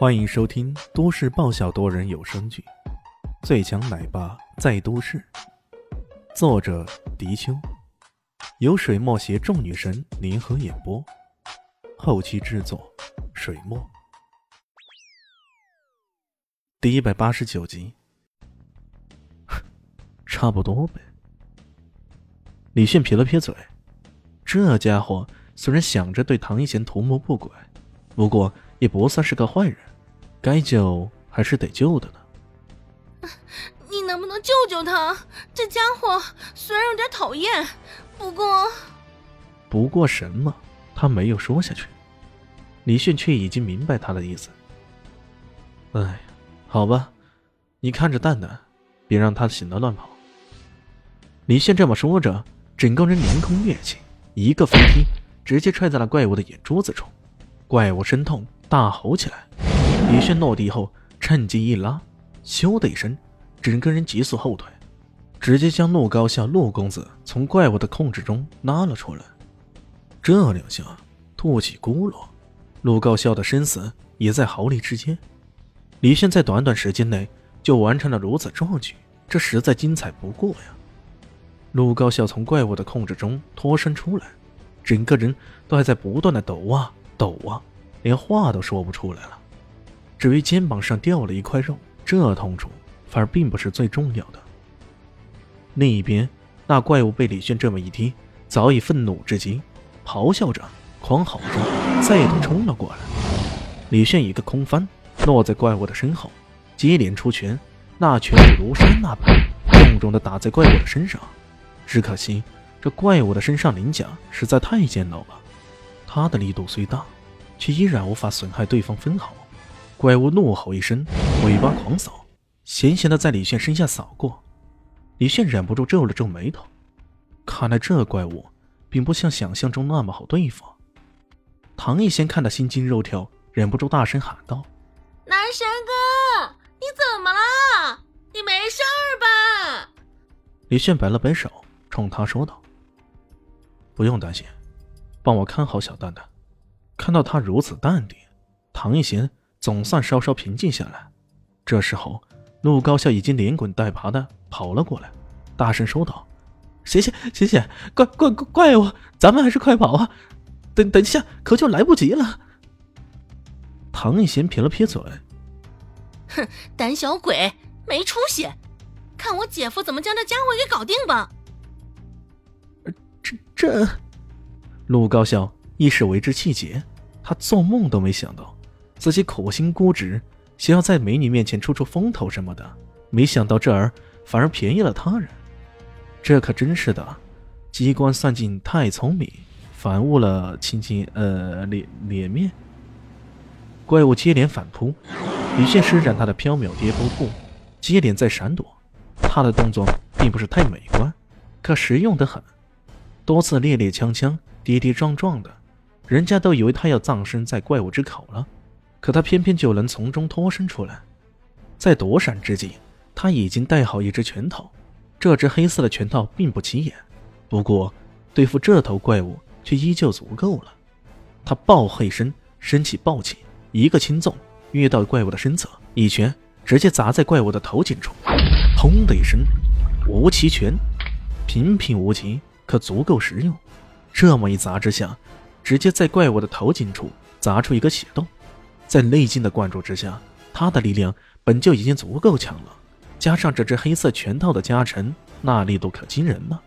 欢迎收听都市爆笑多人有声剧《最强奶爸在都市》，作者：迪秋，由水墨携众女神联合演播，后期制作：水墨。第一百八十九集，差不多呗。李炫撇了撇嘴，这家伙虽然想着对唐一贤图谋不轨，不过也不算是个坏人。该救还是得救的呢。你能不能救救他？这家伙虽然有点讨厌，不过……不过什么？他没有说下去。李迅却已经明白他的意思。哎，好吧，你看着蛋蛋，别让他醒了乱跑。李迅这么说着，整个人凌空跃起，一个飞踢，直接踹在了怪物的眼珠子中。怪物身痛，大吼起来。李炫落地后，趁机一拉，咻的一声，整个人急速后退，直接将陆高笑、陆公子从怪物的控制中拉了出来。这两下吐起咕噜，陆高笑的生死也在毫厘之间。李炫在短短时间内就完成了如此壮举，这实在精彩不过呀！陆高笑从怪物的控制中脱身出来，整个人都还在不断的抖啊抖啊，连话都说不出来了。至于肩膀上掉了一块肉，这痛楚反而并不是最重要的。另一边，那怪物被李炫这么一踢，早已愤怒至极，咆哮着、狂吼着，再度冲了过来。李炫一个空翻，落在怪物的身后，接连出拳，那拳如山那般，重重的打在怪物的身上。只可惜，这怪物的身上鳞甲实在太坚牢了，他的力度虽大，却依然无法损害对方分毫。怪物怒吼一声，尾巴狂扫，闲闲的在李炫身下扫过。李炫忍不住皱了皱眉头，看来这怪物并不像想象中那么好对付。唐一贤看得心惊肉跳，忍不住大声喊道：“男神哥，你怎么了？你没事吧？”李炫摆了摆手，冲他说道：“不用担心，帮我看好小蛋蛋。”看到他如此淡定，唐一贤。总算稍稍平静下来。这时候，陆高笑已经连滚带爬的跑了过来，大声说道：“醒醒醒醒，怪怪怪怪物，咱们还是快跑啊！等等一下，可就来不及了。”唐一贤撇了撇嘴：“哼，胆小鬼，没出息！看我姐夫怎么将这家伙给搞定吧！”这这，陆高笑一时为之气结，他做梦都没想到。自己苦心孤诣，想要在美女面前出出风头什么的，没想到这儿反而便宜了他人。这可真是的，机关算尽太聪明，反误了亲亲呃脸脸面。怪物接连反扑，李现施展他的飘渺跌波步，接连在闪躲。他的动作并不是太美观，可实用的很，多次踉踉跄跄、跌跌撞撞的，人家都以为他要葬身在怪物之口了。可他偏偏就能从中脱身出来，在躲闪之际，他已经带好一只拳头。这只黑色的拳套并不起眼，不过对付这头怪物却依旧足够了。他暴喝一声，身起暴起，一个轻纵跃到怪物的身侧，一拳直接砸在怪物的头颈处。砰的一声，无奇拳，平平无奇，可足够实用。这么一砸之下，直接在怪物的头颈处砸出一个血洞。在内劲的灌注之下，他的力量本就已经足够强了，加上这只黑色拳套的加成，那力度可惊人了。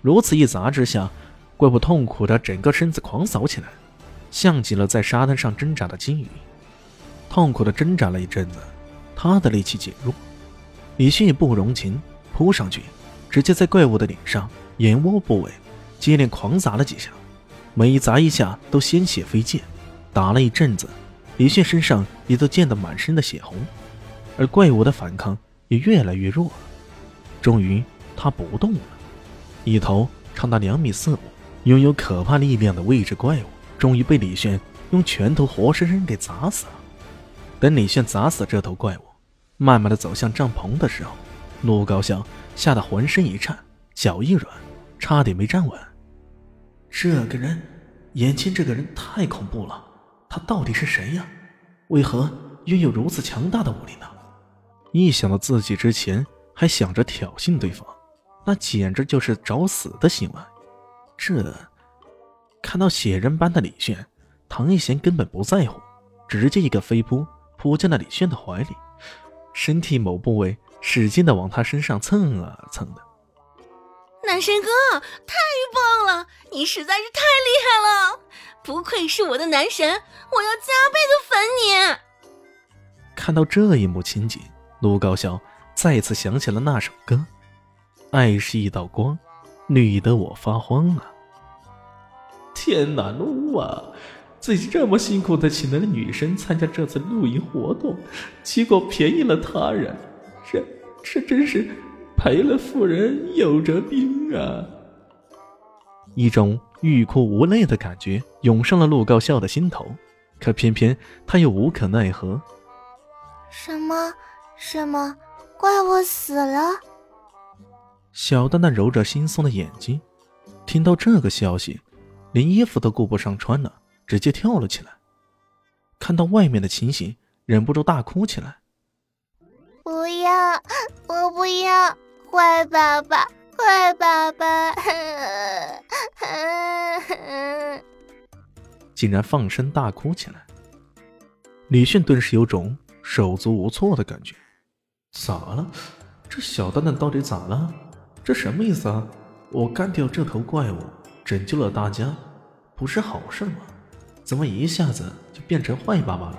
如此一砸之下，怪物痛苦的整个身子狂扫起来，像极了在沙滩上挣扎的鲸鱼。痛苦的挣扎了一阵子，他的力气减弱，李迅也不容情，扑上去，直接在怪物的脸上、眼窝部位接连狂砸了几下，每一砸一下都鲜血飞溅，打了一阵子。李炫身上也都溅得满身的血红，而怪物的反抗也越来越弱了。终于，他不动了。一头长达两米四五、拥有可怕力量的未知怪物，终于被李炫用拳头活生生给砸死了。等李炫砸死这头怪物，慢慢的走向帐篷的时候，陆高翔吓得浑身一颤，脚一软，差点没站稳。这个人，眼前这个人太恐怖了。他到底是谁呀？为何拥有如此强大的武力呢？一想到自己之前还想着挑衅对方，那简直就是找死的行为。这看到血人般的李炫，唐一贤根本不在乎，直接一个飞扑扑进了李炫的怀里，身体某部位使劲的往他身上蹭啊蹭的。男神哥，太棒了！你实在是太厉害了，不愧是我的男神，我要加倍的粉你。看到这一幕情景，陆高晓再次想起了那首歌，《爱是一道光，绿得我发慌啊！天哪，陆啊，自己这么辛苦的请来了女神参加这次露营活动，结果便宜了他人，这这真是……赔了夫人又折兵啊！一种欲哭无泪的感觉涌上了陆高笑的心头，可偏偏他又无可奈何。什么？什么？怪我死了？小丹丹揉着惺忪的眼睛，听到这个消息，连衣服都顾不上穿了，直接跳了起来。看到外面的情形，忍不住大哭起来。不要！我不要！坏爸爸，坏爸爸，竟然放声大哭起来。李迅顿时有种手足无措的感觉。咋了？这小蛋蛋到底咋了？这什么意思啊？我干掉这头怪物，拯救了大家，不是好事吗？怎么一下子就变成坏爸爸了？